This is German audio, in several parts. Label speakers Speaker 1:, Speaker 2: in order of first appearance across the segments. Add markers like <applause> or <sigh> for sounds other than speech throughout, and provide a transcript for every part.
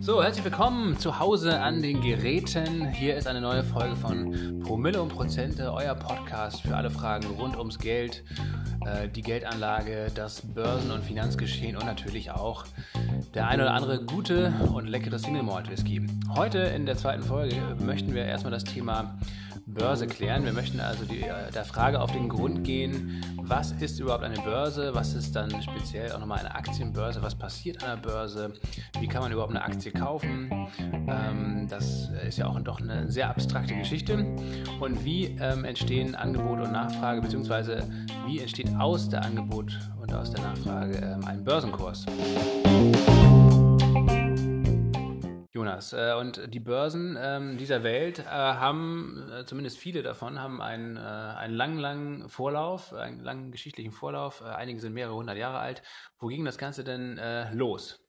Speaker 1: So, herzlich willkommen zu Hause an den Geräten. Hier ist eine neue Folge von Promille und Prozente, euer Podcast für alle Fragen rund ums Geld, äh, die Geldanlage, das Börsen- und Finanzgeschehen und natürlich auch der ein oder andere gute und leckere Single Malt Whisky. Heute in der zweiten Folge möchten wir erstmal das Thema Börse klären. Wir möchten also die, äh, der Frage auf den Grund gehen, was ist überhaupt eine Börse, was ist dann speziell auch nochmal eine Aktienbörse, was passiert an der Börse, wie kann man überhaupt eine Aktie kaufen. Ähm, das ist ja auch doch eine sehr abstrakte Geschichte. Und wie ähm, entstehen Angebot und Nachfrage, beziehungsweise wie entsteht aus der Angebot und aus der Nachfrage ähm, ein Börsenkurs. Jonas, äh, und die Börsen ähm, dieser Welt äh, haben, äh, zumindest viele davon, haben einen, einen langen, langen Vorlauf, einen langen geschichtlichen Vorlauf. Einige sind mehrere hundert Jahre alt. Wo ging das Ganze denn los?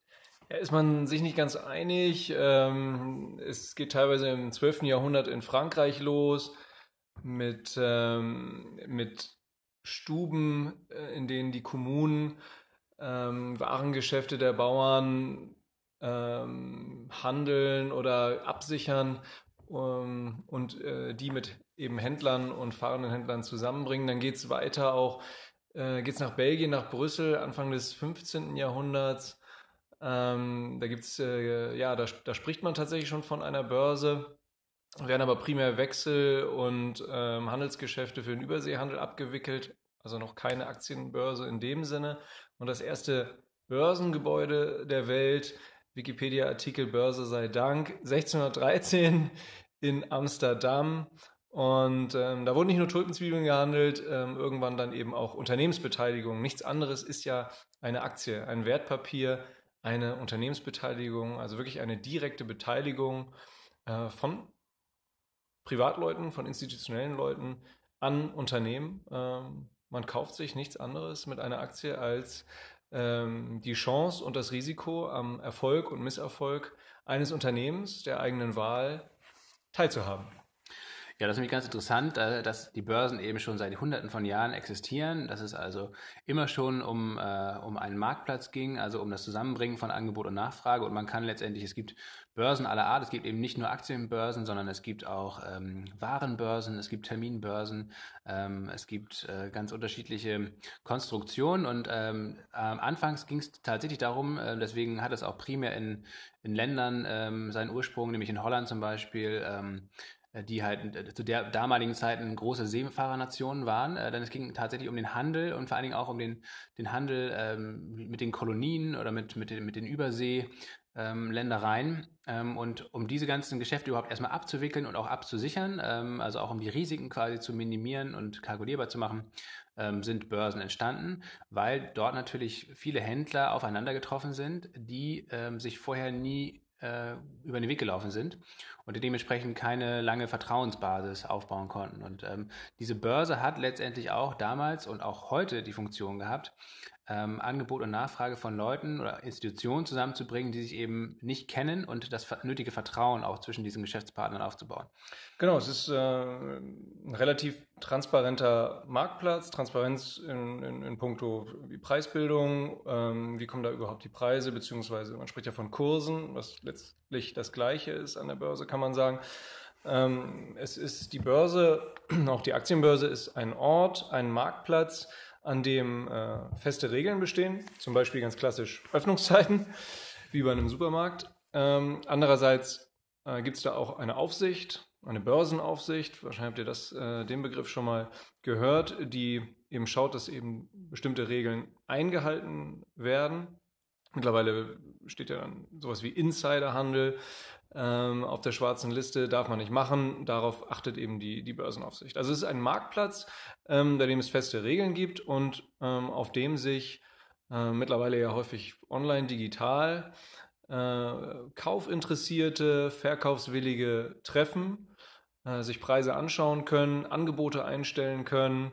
Speaker 2: Ja, ist man sich nicht ganz einig. Ähm, es geht teilweise im 12. Jahrhundert in Frankreich los mit, ähm, mit Stuben, in denen die Kommunen Warengeschäfte der Bauern handeln oder absichern um, und äh, die mit eben Händlern und fahrenden Händlern zusammenbringen. Dann geht es weiter auch, äh, es nach Belgien, nach Brüssel, Anfang des 15. Jahrhunderts. Ähm, da gibt's, äh, ja, da, da, spricht man tatsächlich schon von einer Börse, werden aber primär Wechsel und ähm, Handelsgeschäfte für den Überseehandel abgewickelt, also noch keine Aktienbörse in dem Sinne. Und das erste Börsengebäude der Welt Wikipedia-Artikel Börse sei Dank, 1613 in Amsterdam. Und ähm, da wurden nicht nur Tulpenzwiebeln gehandelt, ähm, irgendwann dann eben auch Unternehmensbeteiligung. Nichts anderes ist ja eine Aktie, ein Wertpapier, eine Unternehmensbeteiligung, also wirklich eine direkte Beteiligung äh, von Privatleuten, von institutionellen Leuten an Unternehmen. Ähm, man kauft sich nichts anderes mit einer Aktie als ähm, die Chance und das Risiko am Erfolg und Misserfolg eines Unternehmens der eigenen Wahl teilzuhaben.
Speaker 1: Ja, das ist nämlich ganz interessant, äh, dass die Börsen eben schon seit Hunderten von Jahren existieren, dass es also immer schon um, äh, um einen Marktplatz ging, also um das Zusammenbringen von Angebot und Nachfrage. Und man kann letztendlich, es gibt Börsen aller Art, es gibt eben nicht nur Aktienbörsen, sondern es gibt auch ähm, Warenbörsen, es gibt Terminbörsen, ähm, es gibt äh, ganz unterschiedliche Konstruktionen. Und ähm, anfangs ging es tatsächlich darum, äh, deswegen hat es auch primär in, in Ländern ähm, seinen Ursprung, nämlich in Holland zum Beispiel, ähm, äh, die halt äh, zu der damaligen Zeit große Seefahrernation waren. Äh, denn es ging tatsächlich um den Handel und vor allen Dingen auch um den, den Handel ähm, mit den Kolonien oder mit, mit, den, mit den Überseeländereien. Ähm, und um diese ganzen Geschäfte überhaupt erstmal abzuwickeln und auch abzusichern, ähm, also auch um die Risiken quasi zu minimieren und kalkulierbar zu machen, ähm, sind Börsen entstanden, weil dort natürlich viele Händler aufeinander getroffen sind, die ähm, sich vorher nie äh, über den Weg gelaufen sind und dementsprechend keine lange Vertrauensbasis aufbauen konnten. Und ähm, diese Börse hat letztendlich auch damals und auch heute die Funktion gehabt, ähm, Angebot und Nachfrage von Leuten oder Institutionen zusammenzubringen, die sich eben nicht kennen und das nötige Vertrauen auch zwischen diesen Geschäftspartnern aufzubauen.
Speaker 2: Genau, es ist äh, ein relativ transparenter Marktplatz, Transparenz in, in, in puncto Preisbildung, ähm, wie kommen da überhaupt die Preise, beziehungsweise man spricht ja von Kursen, was letztlich das Gleiche ist an der Börse, kann man sagen. Ähm, es ist die Börse, <clears throat> auch die Aktienbörse ist ein Ort, ein Marktplatz, an dem äh, feste Regeln bestehen, zum Beispiel ganz klassisch Öffnungszeiten, <laughs> wie bei einem Supermarkt. Ähm, andererseits äh, gibt es da auch eine Aufsicht, eine Börsenaufsicht, wahrscheinlich habt ihr das, äh, den Begriff schon mal gehört, die eben schaut, dass eben bestimmte Regeln eingehalten werden. Mittlerweile steht ja dann sowas wie Insiderhandel ähm, auf der schwarzen Liste, darf man nicht machen. Darauf achtet eben die, die Börsenaufsicht. Also es ist ein Marktplatz, ähm, bei dem es feste Regeln gibt und ähm, auf dem sich äh, mittlerweile ja häufig online, digital, äh, Kaufinteressierte, Verkaufswillige treffen, äh, sich Preise anschauen können, Angebote einstellen können,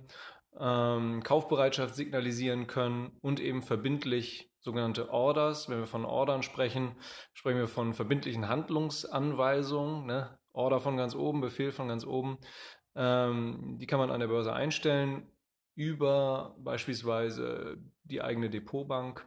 Speaker 2: ähm, Kaufbereitschaft signalisieren können und eben verbindlich sogenannte Orders. Wenn wir von Ordern sprechen, sprechen wir von verbindlichen Handlungsanweisungen. Ne? Order von ganz oben, Befehl von ganz oben. Ähm, die kann man an der Börse einstellen. über beispielsweise die eigene Depotbank.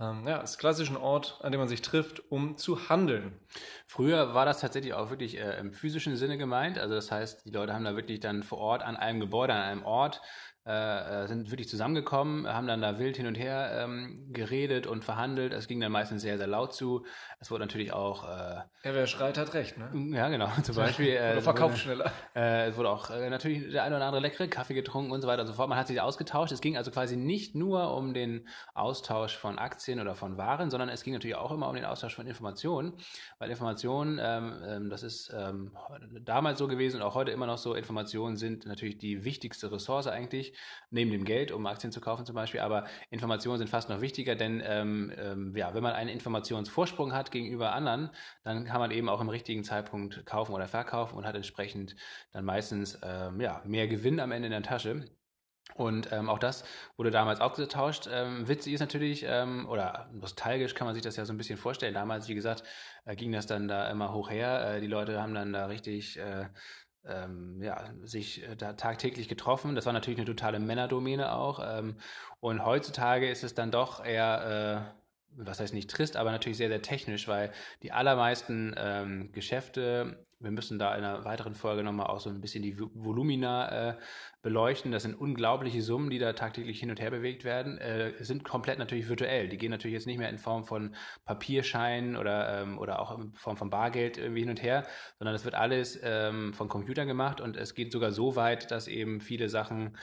Speaker 2: Ähm, ja, ist klassisch ein Ort, an dem man sich trifft, um zu handeln.
Speaker 1: Früher war das tatsächlich auch wirklich äh, im physischen Sinne gemeint. Also das heißt, die Leute haben da wirklich dann vor Ort an einem Gebäude, an einem Ort äh, äh, sind wirklich zusammengekommen, haben dann da wild hin und her ähm, geredet und verhandelt. Es ging dann meistens sehr, sehr laut zu. Es wurde natürlich auch. Äh, ja,
Speaker 2: wer schreit, hat recht, ne?
Speaker 1: Ja, genau. <laughs> Zum Beispiel.
Speaker 2: Äh, oder verkauft schneller.
Speaker 1: Äh, es wurde auch äh, natürlich der eine oder andere leckere Kaffee getrunken und so weiter und so fort. Man hat sich ausgetauscht. Es ging also quasi nicht nur um den Austausch von Aktien oder von Waren, sondern es ging natürlich auch immer um den Austausch von Informationen. Weil Informationen, ähm, ähm, das ist ähm, damals so gewesen und auch heute immer noch so, Informationen sind natürlich die wichtigste Ressource eigentlich neben dem Geld, um Aktien zu kaufen zum Beispiel. Aber Informationen sind fast noch wichtiger, denn ähm, ähm, ja, wenn man einen Informationsvorsprung hat gegenüber anderen, dann kann man eben auch im richtigen Zeitpunkt kaufen oder verkaufen und hat entsprechend dann meistens ähm, ja, mehr Gewinn am Ende in der Tasche. Und ähm, auch das wurde damals ausgetauscht. Ähm, witzig ist natürlich, ähm, oder nostalgisch kann man sich das ja so ein bisschen vorstellen. Damals, wie gesagt, äh, ging das dann da immer hoch her. Äh, die Leute haben dann da richtig äh, ähm, ja, sich äh, da tagtäglich getroffen. Das war natürlich eine totale Männerdomäne auch. Ähm, und heutzutage ist es dann doch eher, äh, was heißt nicht trist, aber natürlich sehr, sehr technisch, weil die allermeisten ähm, Geschäfte wir müssen da in einer weiteren Folge nochmal auch so ein bisschen die Volumina äh, beleuchten. Das sind unglaubliche Summen, die da tagtäglich hin und her bewegt werden, äh, sind komplett natürlich virtuell. Die gehen natürlich jetzt nicht mehr in Form von Papierscheinen oder, ähm, oder auch in Form von Bargeld irgendwie hin und her, sondern das wird alles ähm, von Computern gemacht und es geht sogar so weit, dass eben viele Sachen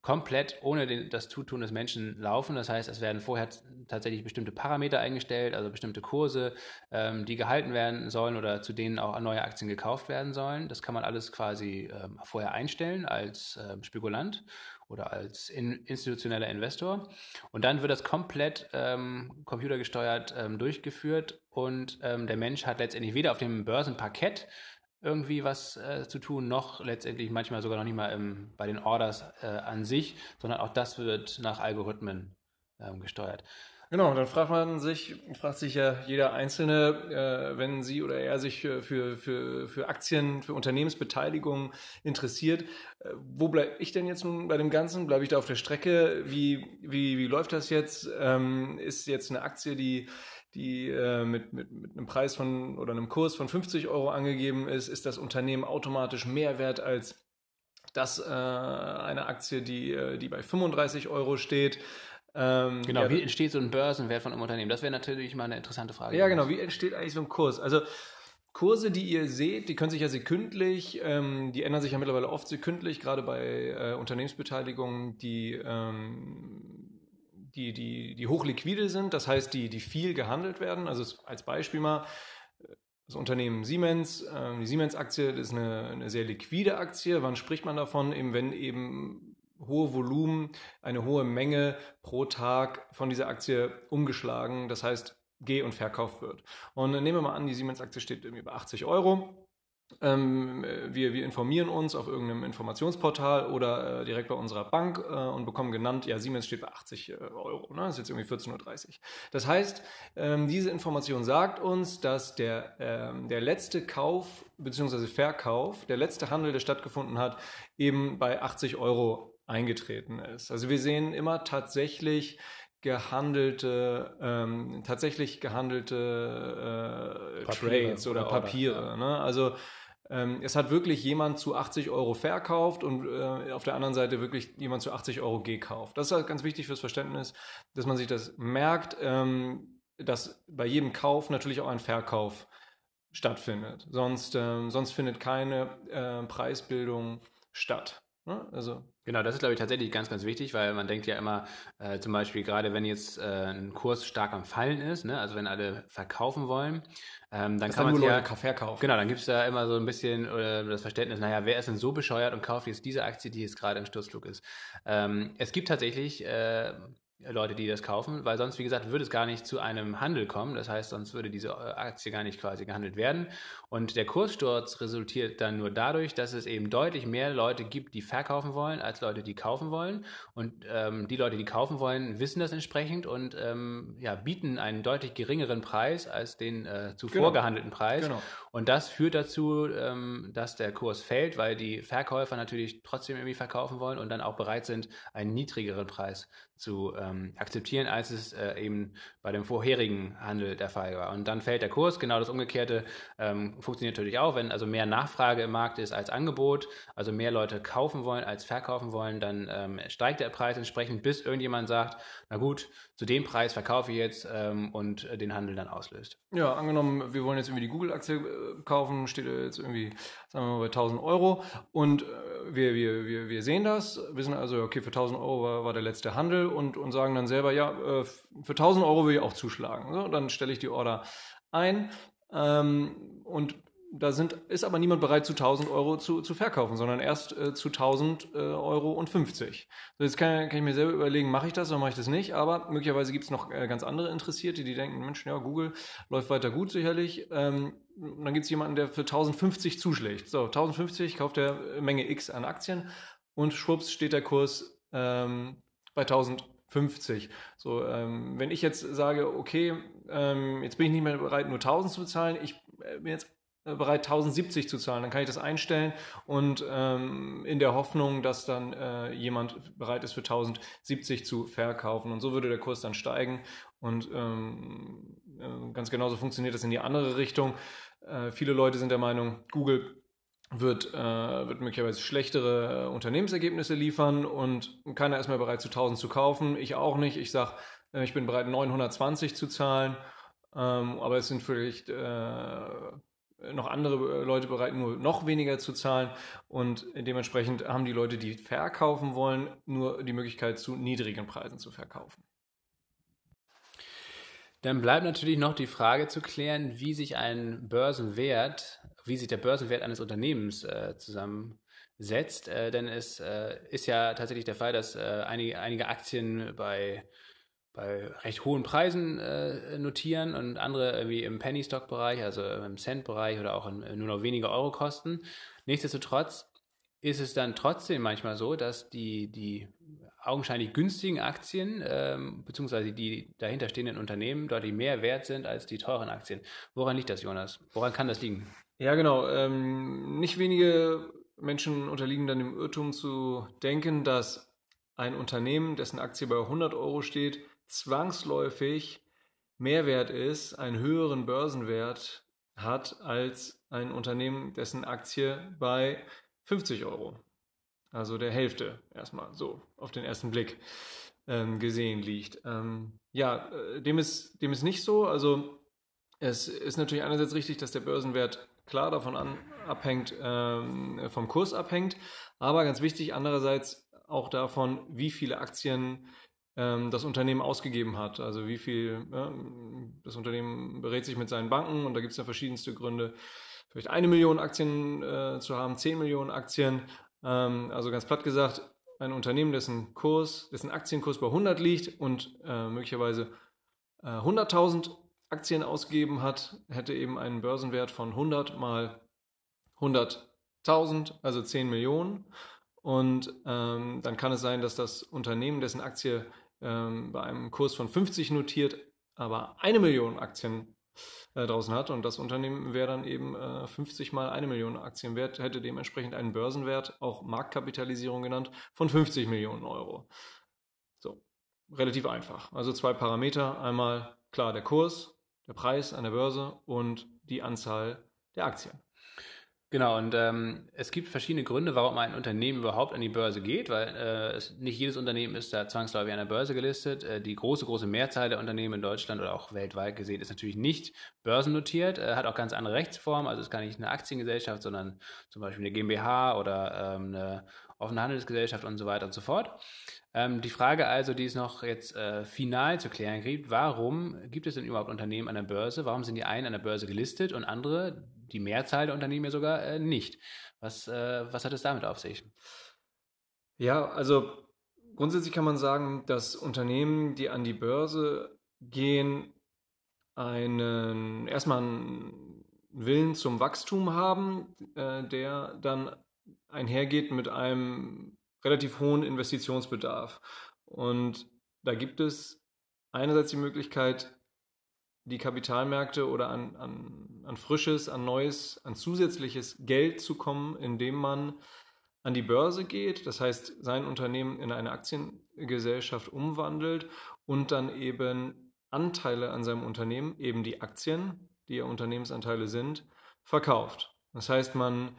Speaker 1: komplett ohne den, das Zutun des Menschen laufen. Das heißt, es werden vorher tatsächlich bestimmte Parameter eingestellt, also bestimmte Kurse, ähm, die gehalten werden sollen oder zu denen auch neue Aktien gekauft werden sollen. Das kann man alles quasi ähm, vorher einstellen als ähm, Spekulant oder als in, institutioneller Investor. Und dann wird das komplett ähm, computergesteuert ähm, durchgeführt und ähm, der Mensch hat letztendlich weder auf dem Börsenparkett irgendwie was äh, zu tun, noch letztendlich manchmal sogar noch nicht mal im, bei den Orders äh, an sich, sondern auch das wird nach Algorithmen ähm, gesteuert.
Speaker 2: Genau, dann fragt man sich, fragt sich ja jeder Einzelne, äh, wenn sie oder er sich für, für, für Aktien, für Unternehmensbeteiligung interessiert, äh, wo bleibe ich denn jetzt nun bei dem Ganzen? Bleibe ich da auf der Strecke? Wie, wie, wie läuft das jetzt? Ähm, ist jetzt eine Aktie, die die äh, mit, mit, mit einem Preis von oder einem Kurs von 50 Euro angegeben ist, ist das Unternehmen automatisch mehr wert als das äh, eine Aktie, die, äh, die bei 35 Euro steht.
Speaker 1: Ähm, genau, ja, wie entsteht so ein Börsenwert von einem Unternehmen? Das wäre natürlich mal eine interessante Frage.
Speaker 2: Ja, genau, wie entsteht eigentlich so ein Kurs? Also Kurse, die ihr seht, die können sich ja sekündlich, ähm, die ändern sich ja mittlerweile oft sekündlich, gerade bei äh, Unternehmensbeteiligungen, die ähm, die, die, die hochliquide sind, das heißt, die, die viel gehandelt werden. Also als Beispiel mal, das Unternehmen Siemens, äh, die Siemens-Aktie ist eine, eine sehr liquide Aktie. Wann spricht man davon? Eben wenn eben hohe Volumen, eine hohe Menge pro Tag von dieser Aktie umgeschlagen, das heißt geh- und verkauft wird. Und nehmen wir mal an, die Siemens-Aktie steht irgendwie bei 80 Euro. Ähm, wir, wir informieren uns auf irgendeinem Informationsportal oder äh, direkt bei unserer Bank äh, und bekommen genannt, ja, Siemens steht bei 80 äh, Euro, ne? das ist jetzt irgendwie 14.30 Uhr. Das heißt, ähm, diese Information sagt uns, dass der, ähm, der letzte Kauf bzw. Verkauf, der letzte Handel, der stattgefunden hat, eben bei 80 Euro eingetreten ist. Also wir sehen immer tatsächlich gehandelte, ähm, tatsächlich gehandelte äh, Trades oder, oder Papiere. Ja. Ne? Also es hat wirklich jemand zu 80 Euro verkauft und äh, auf der anderen Seite wirklich jemand zu 80 Euro gekauft. Das ist halt ganz wichtig fürs Verständnis, dass man sich das merkt, ähm, dass bei jedem Kauf natürlich auch ein Verkauf stattfindet. Sonst, ähm, sonst findet keine äh, Preisbildung statt. Ne?
Speaker 1: Also Genau, das ist, glaube ich, tatsächlich ganz, ganz wichtig, weil man denkt ja immer, äh, zum Beispiel gerade wenn jetzt äh, ein Kurs stark am Fallen ist, ne? also wenn alle verkaufen wollen, ähm, dann das kann man ja
Speaker 2: verkaufen.
Speaker 1: Genau, dann gibt es da immer so ein bisschen äh, das Verständnis, naja, wer ist denn so bescheuert und kauft jetzt diese Aktie, die jetzt gerade im Sturzflug ist? Ähm, es gibt tatsächlich äh, Leute, die das kaufen, weil sonst, wie gesagt, würde es gar nicht zu einem Handel kommen. Das heißt, sonst würde diese äh, Aktie gar nicht quasi gehandelt werden. Und der Kurssturz resultiert dann nur dadurch, dass es eben deutlich mehr Leute gibt, die verkaufen wollen, als Leute, die kaufen wollen. Und ähm, die Leute, die kaufen wollen, wissen das entsprechend und ähm, ja, bieten einen deutlich geringeren Preis als den äh, zuvor genau. gehandelten Preis. Genau. Und das führt dazu, ähm, dass der Kurs fällt, weil die Verkäufer natürlich trotzdem irgendwie verkaufen wollen und dann auch bereit sind, einen niedrigeren Preis zu ähm, akzeptieren, als es äh, eben bei dem vorherigen Handel der Fall war. Und dann fällt der Kurs. Genau das Umgekehrte ähm, funktioniert natürlich auch. Wenn also mehr Nachfrage im Markt ist als Angebot, also mehr Leute kaufen wollen als verkaufen wollen, dann ähm, steigt der Preis entsprechend, bis irgendjemand sagt, na gut, zu dem Preis verkaufe ich jetzt ähm, und äh, den Handel dann auslöst.
Speaker 2: Ja, angenommen, wir wollen jetzt irgendwie die Google-Aktie äh, kaufen, steht jetzt irgendwie, sagen wir mal, bei 1000 Euro und äh, wir, wir, wir, wir sehen das, wissen also, okay, für 1000 Euro war, war der letzte Handel und, und sagen dann selber, ja, äh, für 1000 Euro will ich auch zuschlagen. So, dann stelle ich die Order ein ähm, und da sind, ist aber niemand bereit, zu 1000 Euro zu, zu verkaufen, sondern erst äh, zu 1000 äh, Euro und 50. So, jetzt kann, kann ich mir selber überlegen, mache ich das oder mache ich das nicht, aber möglicherweise gibt es noch äh, ganz andere Interessierte, die denken, Mensch, ja, Google läuft weiter gut sicherlich. Ähm, dann gibt es jemanden, der für 1050 zuschlägt. So, 1050 kauft er Menge X an Aktien und schwupps steht der Kurs ähm, bei 1050. So, ähm, wenn ich jetzt sage, okay, ähm, jetzt bin ich nicht mehr bereit, nur 1000 zu bezahlen, ich äh, bin jetzt äh, bereit, 1070 zu zahlen. Dann kann ich das einstellen und ähm, in der Hoffnung, dass dann äh, jemand bereit ist, für 1070 zu verkaufen. Und so würde der Kurs dann steigen. Und ähm, äh, ganz genauso funktioniert das in die andere Richtung. Äh, viele Leute sind der Meinung, Google wird, äh, wird möglicherweise schlechtere äh, Unternehmensergebnisse liefern und keiner ist mehr bereit, zu 1000 zu kaufen. Ich auch nicht. Ich sage, ich bin bereit, 920 zu zahlen. Ähm, aber es sind vielleicht noch andere Leute bereit, nur noch weniger zu zahlen. Und dementsprechend haben die Leute, die verkaufen wollen, nur die Möglichkeit, zu niedrigen Preisen zu verkaufen.
Speaker 1: Dann bleibt natürlich noch die Frage zu klären, wie sich ein Börsenwert, wie sich der Börsenwert eines Unternehmens äh, zusammensetzt. Äh, denn es äh, ist ja tatsächlich der Fall, dass äh, einige, einige Aktien bei bei recht hohen Preisen äh, notieren und andere irgendwie im Penny-Stock-Bereich, also im Cent-Bereich oder auch in, nur noch weniger Euro kosten. Nichtsdestotrotz ist es dann trotzdem manchmal so, dass die, die augenscheinlich günstigen Aktien ähm, beziehungsweise die dahinterstehenden Unternehmen deutlich mehr wert sind als die teuren Aktien. Woran liegt das, Jonas? Woran kann das liegen?
Speaker 2: Ja, genau. Ähm, nicht wenige Menschen unterliegen dann dem Irrtum zu denken, dass ein Unternehmen, dessen Aktie bei 100 Euro steht, zwangsläufig mehr wert ist, einen höheren Börsenwert hat als ein Unternehmen, dessen Aktie bei 50 Euro, also der Hälfte erstmal so auf den ersten Blick ähm, gesehen liegt. Ähm, ja, äh, dem ist, dem ist nicht so. Also es ist natürlich einerseits richtig, dass der Börsenwert klar davon an, abhängt, ähm, vom Kurs abhängt, aber ganz wichtig andererseits auch davon, wie viele Aktien ähm, das Unternehmen ausgegeben hat. Also wie viel ja, das Unternehmen berät sich mit seinen Banken und da gibt es ja verschiedenste Gründe, vielleicht eine Million Aktien äh, zu haben, zehn Millionen Aktien. Ähm, also ganz platt gesagt, ein Unternehmen, dessen Kurs, dessen Aktienkurs bei 100 liegt und äh, möglicherweise äh, 100.000 Aktien ausgegeben hat, hätte eben einen Börsenwert von 100 mal 100.000, also 10 Millionen. Und ähm, dann kann es sein, dass das Unternehmen, dessen Aktie ähm, bei einem Kurs von 50 notiert, aber eine Million Aktien äh, draußen hat und das Unternehmen wäre dann eben äh, 50 mal eine Million Aktien wert, hätte dementsprechend einen Börsenwert, auch Marktkapitalisierung genannt, von 50 Millionen Euro. So, relativ einfach. Also zwei Parameter. Einmal klar der Kurs, der Preis an der Börse und die Anzahl der Aktien.
Speaker 1: Genau, und ähm, es gibt verschiedene Gründe, warum ein Unternehmen überhaupt an die Börse geht, weil äh, es, nicht jedes Unternehmen ist da zwangsläufig an der Börse gelistet. Äh, die große, große Mehrzahl der Unternehmen in Deutschland oder auch weltweit gesehen ist natürlich nicht börsennotiert, äh, hat auch ganz andere Rechtsformen, also es ist gar nicht eine Aktiengesellschaft, sondern zum Beispiel eine GmbH oder ähm, eine offene Handelsgesellschaft und so weiter und so fort. Ähm, die Frage also, die es noch jetzt äh, final zu klären gibt, warum gibt es denn überhaupt Unternehmen an der Börse? Warum sind die einen an der Börse gelistet und andere, die Mehrzahl der Unternehmen ja sogar äh, nicht. Was, äh, was hat es damit auf sich?
Speaker 2: Ja, also grundsätzlich kann man sagen, dass Unternehmen, die an die Börse gehen, einen erstmal einen Willen zum Wachstum haben, äh, der dann einhergeht mit einem relativ hohen Investitionsbedarf. Und da gibt es einerseits die Möglichkeit, die Kapitalmärkte oder an, an, an frisches, an neues, an zusätzliches Geld zu kommen, indem man an die Börse geht, das heißt sein Unternehmen in eine Aktiengesellschaft umwandelt und dann eben Anteile an seinem Unternehmen, eben die Aktien, die ja Unternehmensanteile sind, verkauft. Das heißt, man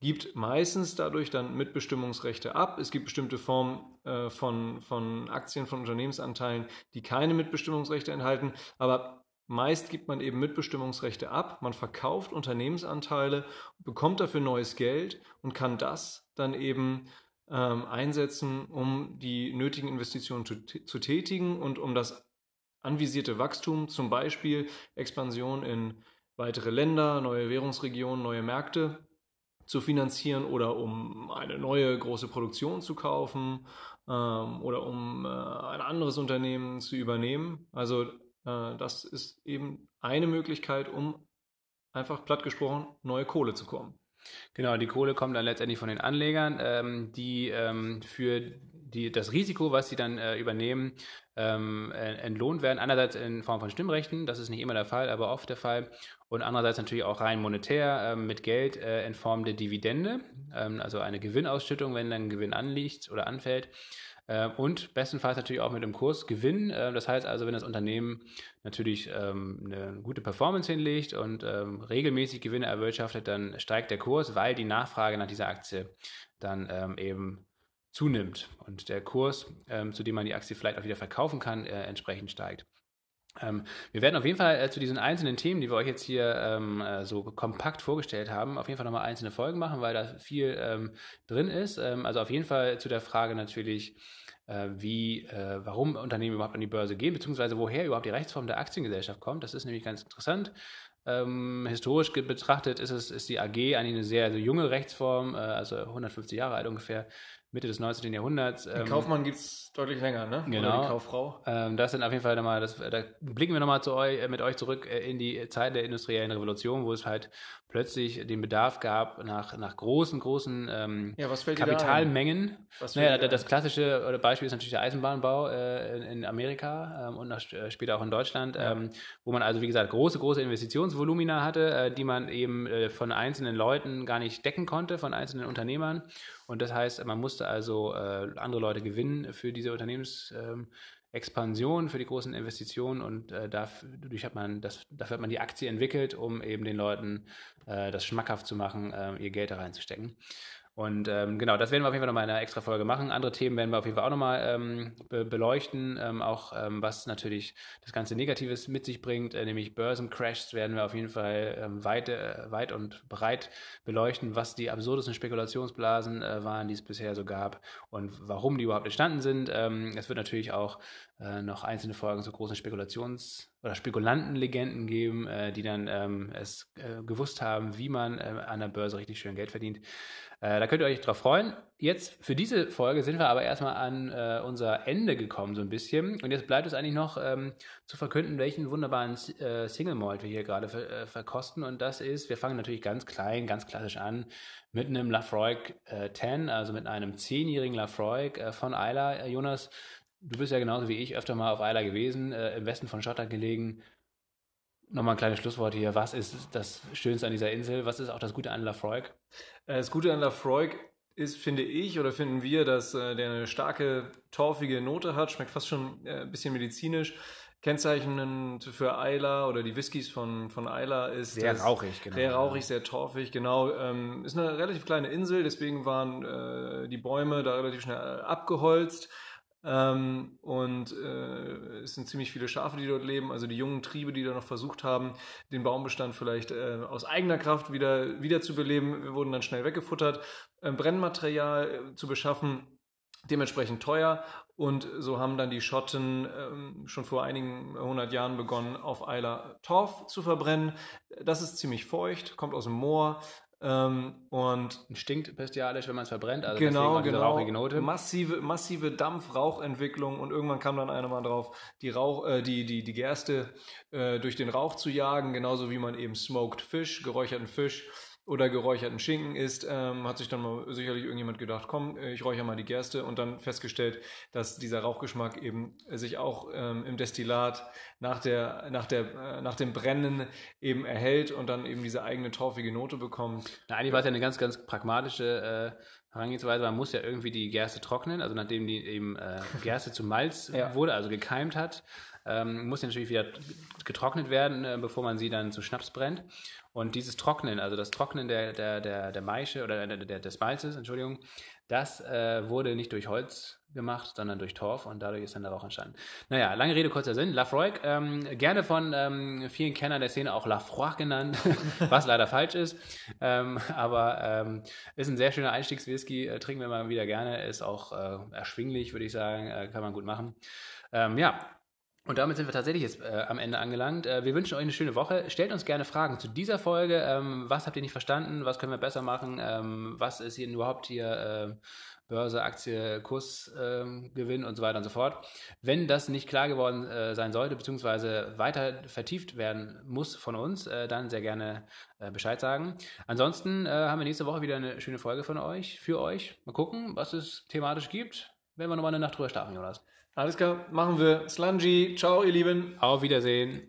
Speaker 2: gibt meistens dadurch dann Mitbestimmungsrechte ab. Es gibt bestimmte Formen äh, von, von Aktien, von Unternehmensanteilen, die keine Mitbestimmungsrechte enthalten, aber meist gibt man eben Mitbestimmungsrechte ab. Man verkauft Unternehmensanteile, bekommt dafür neues Geld und kann das dann eben ähm, einsetzen, um die nötigen Investitionen zu, zu tätigen und um das anvisierte Wachstum, zum Beispiel Expansion in weitere Länder, neue Währungsregionen, neue Märkte zu finanzieren oder um eine neue große Produktion zu kaufen ähm, oder um äh, ein anderes Unternehmen zu übernehmen. Also äh, das ist eben eine Möglichkeit, um einfach platt gesprochen neue Kohle zu kommen.
Speaker 1: Genau, die Kohle kommt dann letztendlich von den Anlegern, ähm, die ähm, für die, das Risiko, was sie dann äh, übernehmen, ähm, entlohnt werden. Einerseits in Form von Stimmrechten, das ist nicht immer der Fall, aber oft der Fall. Und andererseits natürlich auch rein monetär äh, mit Geld äh, in Form der Dividende, ähm, also eine Gewinnausschüttung, wenn dann Gewinn anliegt oder anfällt. Äh, und bestenfalls natürlich auch mit dem Kursgewinn. Äh, das heißt also, wenn das Unternehmen natürlich ähm, eine gute Performance hinlegt und ähm, regelmäßig Gewinne erwirtschaftet, dann steigt der Kurs, weil die Nachfrage nach dieser Aktie dann ähm, eben zunimmt und der Kurs, ähm, zu dem man die Aktie vielleicht auch wieder verkaufen kann, äh, entsprechend steigt. Ähm, wir werden auf jeden Fall äh, zu diesen einzelnen Themen, die wir euch jetzt hier ähm, äh, so kompakt vorgestellt haben, auf jeden Fall nochmal einzelne Folgen machen, weil da viel ähm, drin ist. Ähm, also auf jeden Fall zu der Frage natürlich, äh, wie, äh, warum Unternehmen überhaupt an die Börse gehen, beziehungsweise woher überhaupt die Rechtsform der Aktiengesellschaft kommt. Das ist nämlich ganz interessant. Ähm, historisch betrachtet ist, es, ist die AG eigentlich eine sehr, sehr junge Rechtsform, äh, also 150 Jahre alt ungefähr. Mitte des 19. Jahrhunderts.
Speaker 2: Den ähm, Kaufmann gibt es deutlich länger, ne?
Speaker 1: Genau. Oder
Speaker 2: die Kauffrau.
Speaker 1: Ähm, das sind auf jeden Fall nochmal, das, da blicken wir nochmal zu euch, äh, mit euch zurück äh, in die Zeit der industriellen Revolution, wo es halt plötzlich den Bedarf gab nach, nach großen, großen ähm,
Speaker 2: ja, was fällt
Speaker 1: Kapitalmengen. Naja, das klassische Beispiel ist natürlich der Eisenbahnbau äh, in, in, Amerika ähm, und nach, äh, später auch in Deutschland, ja. ähm, wo man also, wie gesagt, große, große Investitionsvolumina hatte, äh, die man eben äh, von einzelnen Leuten gar nicht decken konnte, von einzelnen Unternehmern. Und das heißt, man musste also äh, andere Leute gewinnen für diese Unternehmensexpansion, ähm, für die großen Investitionen und äh, dadurch hat man das, dafür hat man die Aktie entwickelt, um eben den Leuten äh, das schmackhaft zu machen, äh, ihr Geld da reinzustecken. Und ähm, genau, das werden wir auf jeden Fall nochmal in einer extra Folge machen. Andere Themen werden wir auf jeden Fall auch nochmal ähm, be beleuchten, ähm, auch ähm, was natürlich das ganze Negatives mit sich bringt, äh, nämlich Börsencrashs werden wir auf jeden Fall ähm, weit, äh, weit und breit beleuchten, was die absurdesten Spekulationsblasen äh, waren, die es bisher so gab und warum die überhaupt entstanden sind. Ähm, es wird natürlich auch äh, noch einzelne Folgen zu großen Spekulations- oder Spekulantenlegenden geben, äh, die dann ähm, es äh, gewusst haben, wie man an der Börse richtig schön Geld verdient. Äh, da könnt ihr euch drauf freuen. Jetzt für diese Folge sind wir aber erstmal an äh, unser Ende gekommen, so ein bisschen. Und jetzt bleibt es eigentlich noch ähm, zu verkünden, welchen wunderbaren Single Malt wir hier gerade ver verkosten. Und das ist, wir fangen natürlich ganz klein, ganz klassisch an mit einem Lafroig 10, also mit einem zehnjährigen Lafroig von Isla. Jonas, Du bist ja genauso wie ich öfter mal auf Eiler gewesen, äh, im Westen von Schottland gelegen. Nochmal ein kleines Schlusswort hier. Was ist das Schönste an dieser Insel? Was ist auch das Gute an Lafroig?
Speaker 2: Äh, das Gute an Lafroig ist, finde ich, oder finden wir, dass äh, der eine starke, torfige Note hat. Schmeckt fast schon äh, ein bisschen medizinisch. Kennzeichnend für Eiler oder die Whiskys von, von Eiler ist
Speaker 1: sehr rauchig,
Speaker 2: genau. Sehr rauchig, sehr torfig, genau. Ähm, ist eine relativ kleine Insel, deswegen waren äh, die Bäume da relativ schnell abgeholzt. Ähm, und äh, es sind ziemlich viele Schafe, die dort leben, also die jungen Triebe, die da noch versucht haben, den Baumbestand vielleicht äh, aus eigener Kraft wieder, wieder zu beleben, wurden dann schnell weggefuttert. Ähm, Brennmaterial äh, zu beschaffen, dementsprechend teuer. Und so haben dann die Schotten ähm, schon vor einigen hundert Jahren begonnen, auf Eiler Torf zu verbrennen. Das ist ziemlich feucht, kommt aus dem Moor, Ähm, und
Speaker 1: stinkt bestialisch, wenn man es verbrennt.
Speaker 2: Also genau, genau. Massive, massive Dampf-Rauchentwicklung und irgendwann kam dann einer mal drauf, die Rauch, äh, die, die, die Gerste äh, durch den Rauch zu jagen, genauso wie man eben smoked Fish, geräucherten Fisch oder geräucherten Schinken isst, ähm, hat sich dann mal sicherlich irgendjemand gedacht, komm, äh, ich räuchere mal die Gerste und dann festgestellt, dass dieser Rauchgeschmack eben sich auch ähm, im Destillat nach, der, nach, der, äh, nach dem Brennen eben erhält und dann eben diese eigene torfige Note bekommt.
Speaker 1: Na, eigentlich war es ja eine ganz, ganz pragmatische äh, Herangehensweise. Man muss ja irgendwie die Gerste trocknen, also nachdem die eben äh, Gerste zu Malz <laughs> ja. wurde, also gekeimt hat, ähm, muss natürlich wieder getrocknet werden, äh, bevor man sie dann zu Schnaps brennt. Und dieses Trocknen, also das Trocknen der, der, der, der Maische oder der, der, des Malzes, Entschuldigung, das äh, wurde nicht durch Holz gemacht, sondern durch Torf und dadurch ist dann der Rauch entstanden. Naja, lange Rede, kurzer Sinn. Lafroig, ähm, gerne von ähm, vielen Kennern der Szene auch Lafroig genannt, <laughs> was leider falsch ist. Ähm, aber ähm, ist ein sehr schöner Einstiegswhisky, äh, trinken wir mal wieder gerne, ist auch äh, erschwinglich, würde ich sagen, äh, kann man gut machen. Ähm, ja, und damit sind wir tatsächlich jetzt äh, am Ende angelangt. Äh, wir wünschen euch eine schöne Woche. Stellt uns gerne Fragen zu dieser Folge. Ähm, was habt ihr nicht verstanden? Was können wir besser machen? Ähm, was ist hier überhaupt hier äh, Börse, Aktie, Kursgewinn und so weiter und so fort? Wenn das nicht klar geworden äh, sein sollte, beziehungsweise weiter vertieft werden muss von uns, äh, dann sehr gerne äh, Bescheid sagen. Ansonsten haben wir nächste Woche wieder eine schöne Folge von euch, für euch. Mal gucken, was es thematisch gibt. Wenn wir nochmal eine Nacht drüber starten, Jonas.
Speaker 2: Alles klar, machen wir. Slungy, ciao, ihr Lieben.
Speaker 1: Auf Wiedersehen.